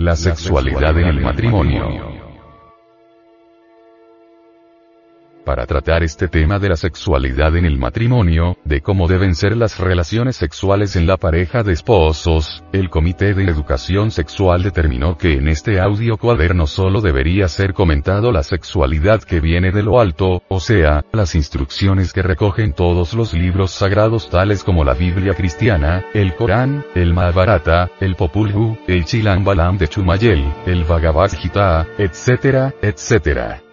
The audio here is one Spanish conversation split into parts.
La sexualidad en el matrimonio. Para tratar este tema de la sexualidad en el matrimonio, de cómo deben ser las relaciones sexuales en la pareja de esposos, el Comité de Educación Sexual determinó que en este audio cuaderno solo debería ser comentado la sexualidad que viene de lo alto, o sea, las instrucciones que recogen todos los libros sagrados tales como la Biblia cristiana, el Corán, el Mahabharata, el Popul Vuh, el Chilam Balam de Chumayel, el Bhagavad Gita, etcétera, etcétera.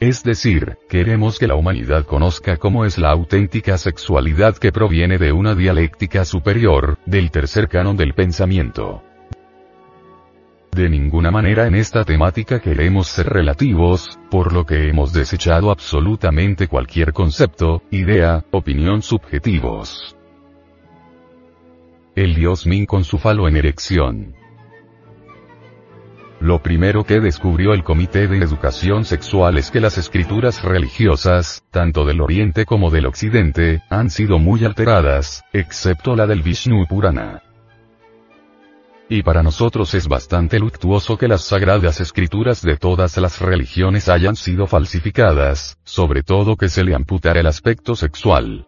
Es decir, queremos que la humanidad conozca cómo es la auténtica sexualidad que proviene de una dialéctica superior, del tercer canon del pensamiento. De ninguna manera en esta temática queremos ser relativos, por lo que hemos desechado absolutamente cualquier concepto, idea, opinión subjetivos. El dios Min con su falo en erección. Lo primero que descubrió el Comité de Educación Sexual es que las escrituras religiosas, tanto del Oriente como del Occidente, han sido muy alteradas, excepto la del Vishnu Purana. Y para nosotros es bastante luctuoso que las sagradas escrituras de todas las religiones hayan sido falsificadas, sobre todo que se le amputara el aspecto sexual.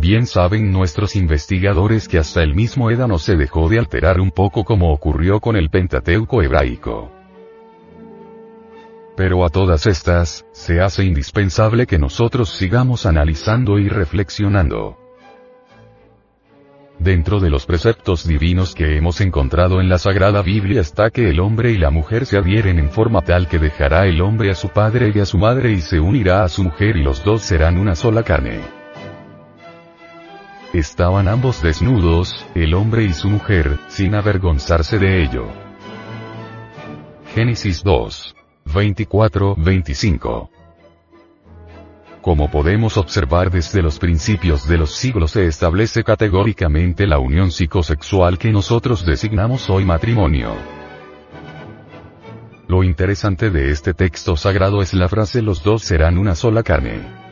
Bien saben nuestros investigadores que hasta el mismo Édano se dejó de alterar un poco como ocurrió con el Pentateuco hebraico. Pero a todas estas, se hace indispensable que nosotros sigamos analizando y reflexionando. Dentro de los preceptos divinos que hemos encontrado en la Sagrada Biblia está que el hombre y la mujer se adhieren en forma tal que dejará el hombre a su padre y a su madre y se unirá a su mujer y los dos serán una sola carne. Estaban ambos desnudos, el hombre y su mujer, sin avergonzarse de ello. Génesis 2. 24-25. Como podemos observar desde los principios de los siglos se establece categóricamente la unión psicosexual que nosotros designamos hoy matrimonio. Lo interesante de este texto sagrado es la frase los dos serán una sola carne.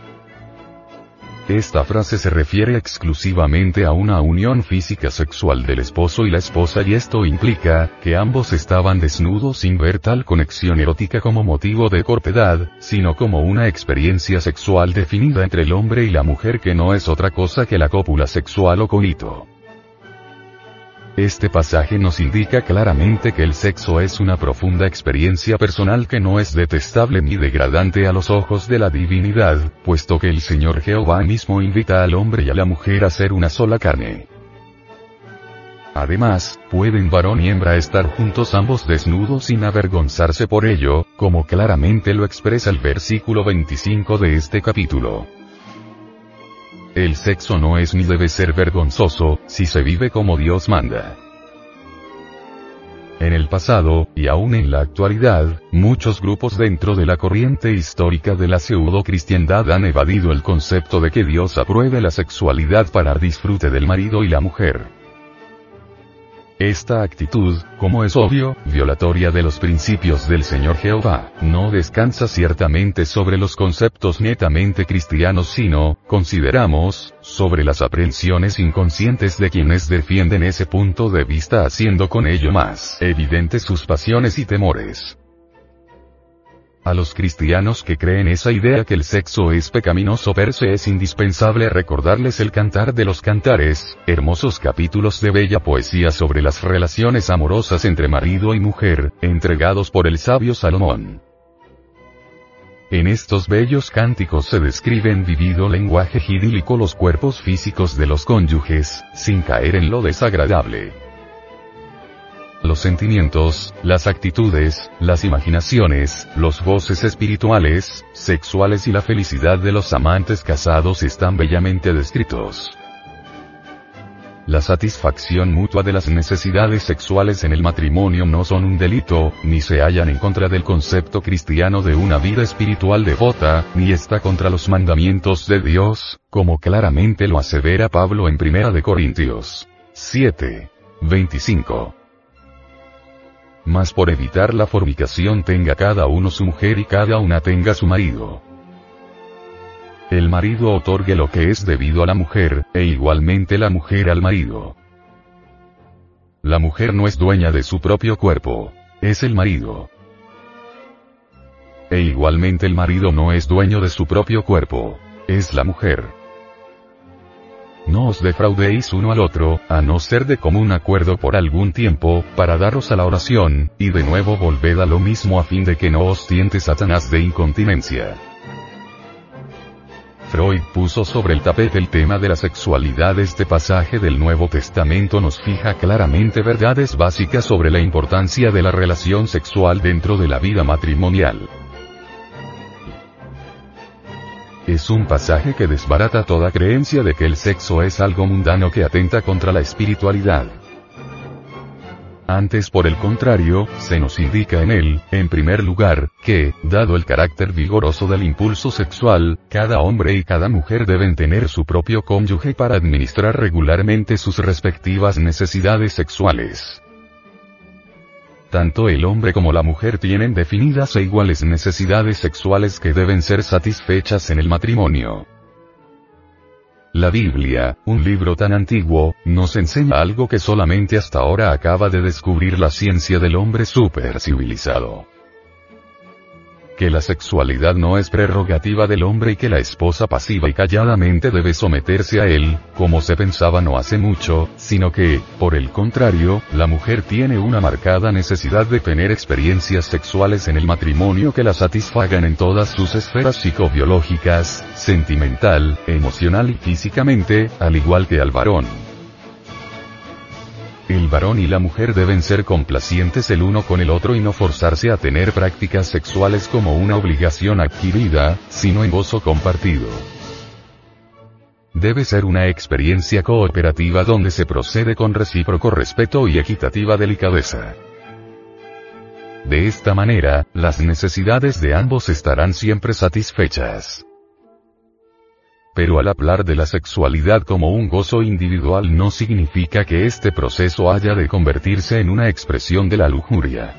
Esta frase se refiere exclusivamente a una unión física sexual del esposo y la esposa y esto implica, que ambos estaban desnudos sin ver tal conexión erótica como motivo de cortedad, sino como una experiencia sexual definida entre el hombre y la mujer que no es otra cosa que la cópula sexual o coito. Este pasaje nos indica claramente que el sexo es una profunda experiencia personal que no es detestable ni degradante a los ojos de la divinidad, puesto que el Señor Jehová mismo invita al hombre y a la mujer a ser una sola carne. Además, pueden varón y hembra estar juntos ambos desnudos sin avergonzarse por ello, como claramente lo expresa el versículo 25 de este capítulo. El sexo no es ni debe ser vergonzoso, si se vive como Dios manda. En el pasado, y aún en la actualidad, muchos grupos dentro de la corriente histórica de la pseudo-cristiandad han evadido el concepto de que Dios apruebe la sexualidad para disfrute del marido y la mujer. Esta actitud, como es obvio, violatoria de los principios del Señor Jehová, no descansa ciertamente sobre los conceptos netamente cristianos sino, consideramos, sobre las aprehensiones inconscientes de quienes defienden ese punto de vista haciendo con ello más evidentes sus pasiones y temores. A los cristianos que creen esa idea que el sexo es pecaminoso per se es indispensable recordarles el cantar de los cantares, hermosos capítulos de bella poesía sobre las relaciones amorosas entre marido y mujer, entregados por el sabio Salomón. En estos bellos cánticos se describe en vivido lenguaje idílico los cuerpos físicos de los cónyuges, sin caer en lo desagradable los sentimientos, las actitudes, las imaginaciones, los voces espirituales, sexuales y la felicidad de los amantes casados están bellamente descritos. La satisfacción mutua de las necesidades sexuales en el matrimonio no son un delito, ni se hallan en contra del concepto cristiano de una vida espiritual devota, ni está contra los mandamientos de Dios, como claramente lo asevera Pablo en 1 de Corintios 7. 25 mas por evitar la fornicación tenga cada uno su mujer y cada una tenga su marido. El marido otorgue lo que es debido a la mujer, e igualmente la mujer al marido. la mujer no es dueña de su propio cuerpo. Es el marido. E igualmente el marido no es dueño de su propio cuerpo. Es la mujer. No os defraudéis uno al otro, a no ser de común acuerdo por algún tiempo, para daros a la oración, y de nuevo volved a lo mismo a fin de que no os tiente Satanás de incontinencia. Freud puso sobre el tapete el tema de la sexualidad. Este pasaje del Nuevo Testamento nos fija claramente verdades básicas sobre la importancia de la relación sexual dentro de la vida matrimonial. Es un pasaje que desbarata toda creencia de que el sexo es algo mundano que atenta contra la espiritualidad. Antes por el contrario, se nos indica en él, en primer lugar, que, dado el carácter vigoroso del impulso sexual, cada hombre y cada mujer deben tener su propio cónyuge para administrar regularmente sus respectivas necesidades sexuales. Tanto el hombre como la mujer tienen definidas e iguales necesidades sexuales que deben ser satisfechas en el matrimonio. La Biblia, un libro tan antiguo, nos enseña algo que solamente hasta ahora acaba de descubrir la ciencia del hombre supercivilizado que la sexualidad no es prerrogativa del hombre y que la esposa pasiva y calladamente debe someterse a él, como se pensaba no hace mucho, sino que, por el contrario, la mujer tiene una marcada necesidad de tener experiencias sexuales en el matrimonio que la satisfagan en todas sus esferas psicobiológicas, sentimental, emocional y físicamente, al igual que al varón. El varón y la mujer deben ser complacientes el uno con el otro y no forzarse a tener prácticas sexuales como una obligación adquirida, sino en gozo compartido. Debe ser una experiencia cooperativa donde se procede con recíproco respeto y equitativa delicadeza. De esta manera, las necesidades de ambos estarán siempre satisfechas. Pero al hablar de la sexualidad como un gozo individual no significa que este proceso haya de convertirse en una expresión de la lujuria.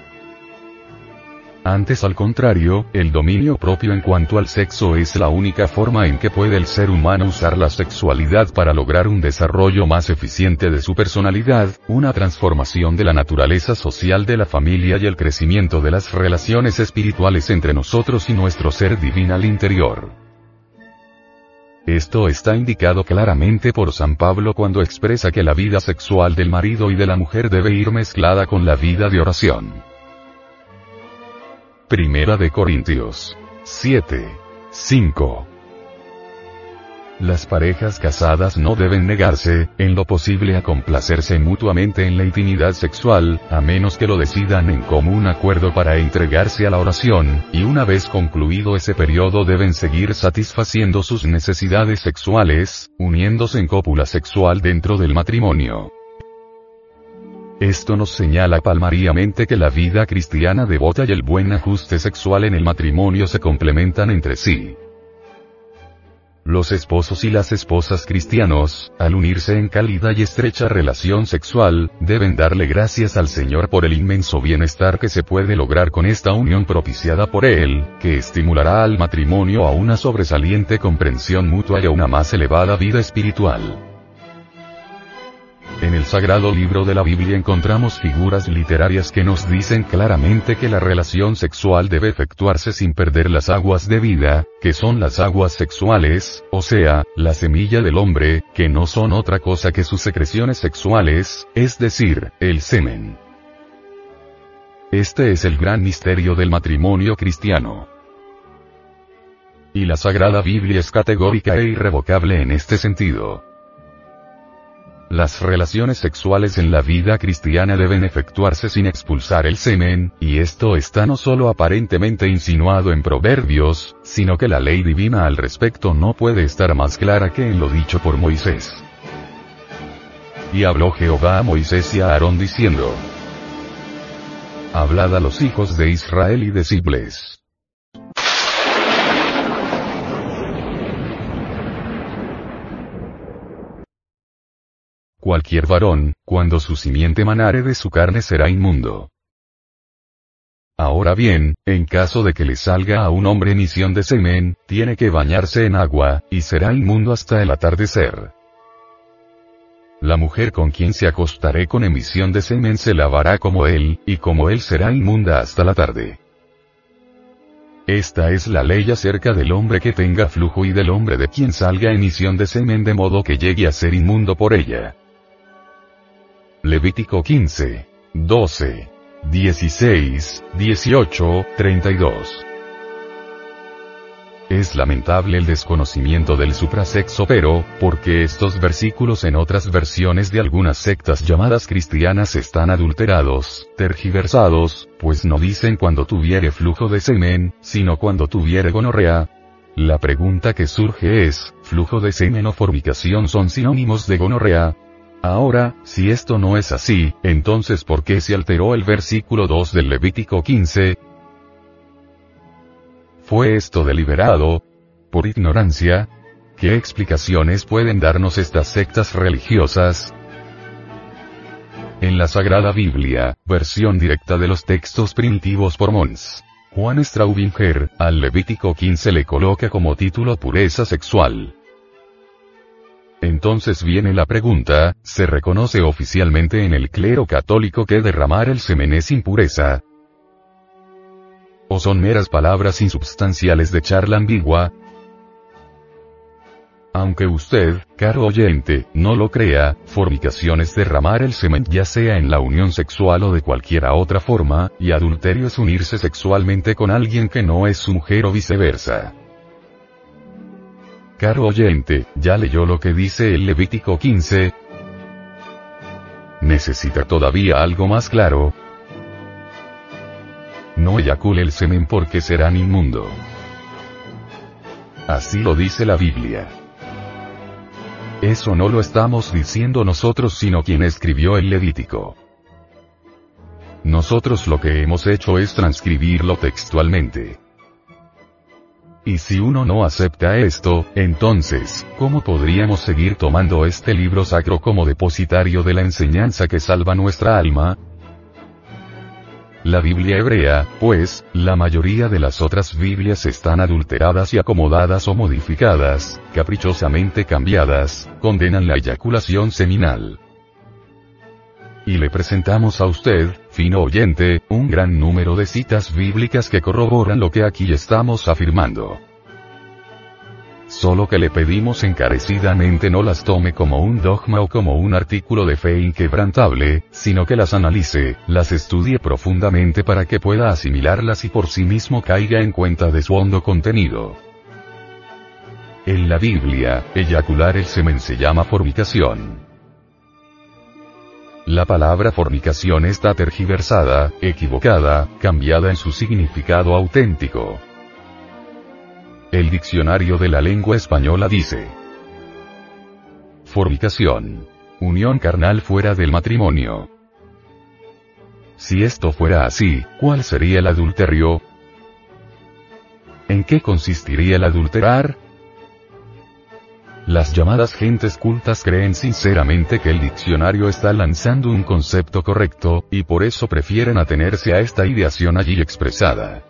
Antes al contrario, el dominio propio en cuanto al sexo es la única forma en que puede el ser humano usar la sexualidad para lograr un desarrollo más eficiente de su personalidad, una transformación de la naturaleza social de la familia y el crecimiento de las relaciones espirituales entre nosotros y nuestro ser divinal interior. Esto está indicado claramente por San Pablo cuando expresa que la vida sexual del marido y de la mujer debe ir mezclada con la vida de oración. Primera de Corintios 7. 5. Las parejas casadas no deben negarse, en lo posible a complacerse mutuamente en la intimidad sexual, a menos que lo decidan en común acuerdo para entregarse a la oración, y una vez concluido ese periodo deben seguir satisfaciendo sus necesidades sexuales, uniéndose en cópula sexual dentro del matrimonio. Esto nos señala palmariamente que la vida cristiana devota y el buen ajuste sexual en el matrimonio se complementan entre sí. Los esposos y las esposas cristianos, al unirse en cálida y estrecha relación sexual, deben darle gracias al Señor por el inmenso bienestar que se puede lograr con esta unión propiciada por Él, que estimulará al matrimonio a una sobresaliente comprensión mutua y a una más elevada vida espiritual. En el sagrado libro de la Biblia encontramos figuras literarias que nos dicen claramente que la relación sexual debe efectuarse sin perder las aguas de vida, que son las aguas sexuales, o sea, la semilla del hombre, que no son otra cosa que sus secreciones sexuales, es decir, el semen. Este es el gran misterio del matrimonio cristiano. Y la Sagrada Biblia es categórica e irrevocable en este sentido. Las relaciones sexuales en la vida cristiana deben efectuarse sin expulsar el semen, y esto está no solo aparentemente insinuado en Proverbios, sino que la ley divina al respecto no puede estar más clara que en lo dicho por Moisés. Y habló Jehová a Moisés y a Aarón diciendo, Hablad a los hijos de Israel y decidles. Cualquier varón, cuando su simiente manare de su carne será inmundo. Ahora bien, en caso de que le salga a un hombre emisión de semen, tiene que bañarse en agua, y será inmundo hasta el atardecer. La mujer con quien se acostaré con emisión de semen se lavará como él, y como él será inmunda hasta la tarde. Esta es la ley acerca del hombre que tenga flujo y del hombre de quien salga emisión de semen de modo que llegue a ser inmundo por ella. Levítico 15, 12, 16, 18, 32. Es lamentable el desconocimiento del suprasexo pero, porque estos versículos en otras versiones de algunas sectas llamadas cristianas están adulterados, tergiversados, pues no dicen cuando tuviere flujo de semen, sino cuando tuviere gonorrea. La pregunta que surge es, ¿flujo de semen o fornicación son sinónimos de gonorrea? Ahora, si esto no es así, entonces ¿por qué se alteró el versículo 2 del Levítico 15? ¿Fue esto deliberado? ¿Por ignorancia? ¿Qué explicaciones pueden darnos estas sectas religiosas? En la Sagrada Biblia, versión directa de los textos primitivos por Mons. Juan Straubinger, al Levítico 15 le coloca como título pureza sexual. Entonces viene la pregunta, ¿se reconoce oficialmente en el clero católico que derramar el semen es impureza? ¿O son meras palabras insubstanciales de charla ambigua? Aunque usted, caro oyente, no lo crea, fornicación es derramar el semen ya sea en la unión sexual o de cualquiera otra forma, y adulterio es unirse sexualmente con alguien que no es su mujer o viceversa. Caro oyente, ¿ya leyó lo que dice el Levítico 15? ¿Necesita todavía algo más claro? no eyacule el semen porque serán inmundo. Así lo dice la Biblia. Eso no lo estamos diciendo nosotros sino quien escribió el Levítico. Nosotros lo que hemos hecho es transcribirlo textualmente. Y si uno no acepta esto, entonces, ¿cómo podríamos seguir tomando este libro sacro como depositario de la enseñanza que salva nuestra alma? La Biblia hebrea, pues, la mayoría de las otras Biblias están adulteradas y acomodadas o modificadas, caprichosamente cambiadas, condenan la eyaculación seminal. Y le presentamos a usted, fino oyente, un gran número de citas bíblicas que corroboran lo que aquí estamos afirmando. Solo que le pedimos encarecidamente no las tome como un dogma o como un artículo de fe inquebrantable, sino que las analice, las estudie profundamente para que pueda asimilarlas y por sí mismo caiga en cuenta de su hondo contenido. En la Biblia, eyacular el semen se llama fornicación. La palabra fornicación está tergiversada, equivocada, cambiada en su significado auténtico. El diccionario de la lengua española dice. Fornicación. Unión carnal fuera del matrimonio. Si esto fuera así, ¿cuál sería el adulterio? ¿En qué consistiría el adulterar? Las llamadas gentes cultas creen sinceramente que el diccionario está lanzando un concepto correcto, y por eso prefieren atenerse a esta ideación allí expresada.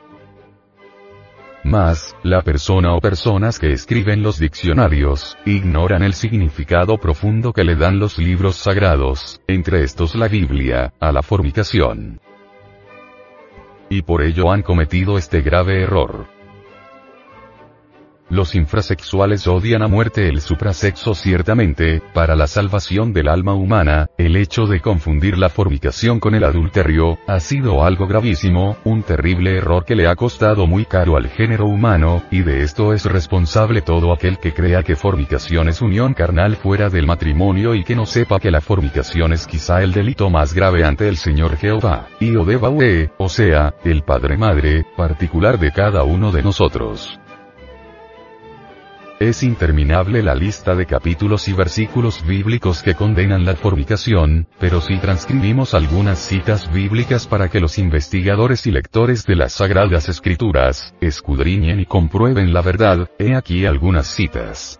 Más, la persona o personas que escriben los diccionarios, ignoran el significado profundo que le dan los libros sagrados, entre estos la Biblia, a la fornicación. Y por ello han cometido este grave error. Los infrasexuales odian a muerte el suprasexo ciertamente, para la salvación del alma humana, el hecho de confundir la fornicación con el adulterio, ha sido algo gravísimo, un terrible error que le ha costado muy caro al género humano, y de esto es responsable todo aquel que crea que fornicación es unión carnal fuera del matrimonio y que no sepa que la fornicación es quizá el delito más grave ante el Señor Jehová, y Odebaue, o sea, el Padre Madre, particular de cada uno de nosotros. Es interminable la lista de capítulos y versículos bíblicos que condenan la fornicación, pero si transcribimos algunas citas bíblicas para que los investigadores y lectores de las Sagradas Escrituras, escudriñen y comprueben la verdad, he aquí algunas citas.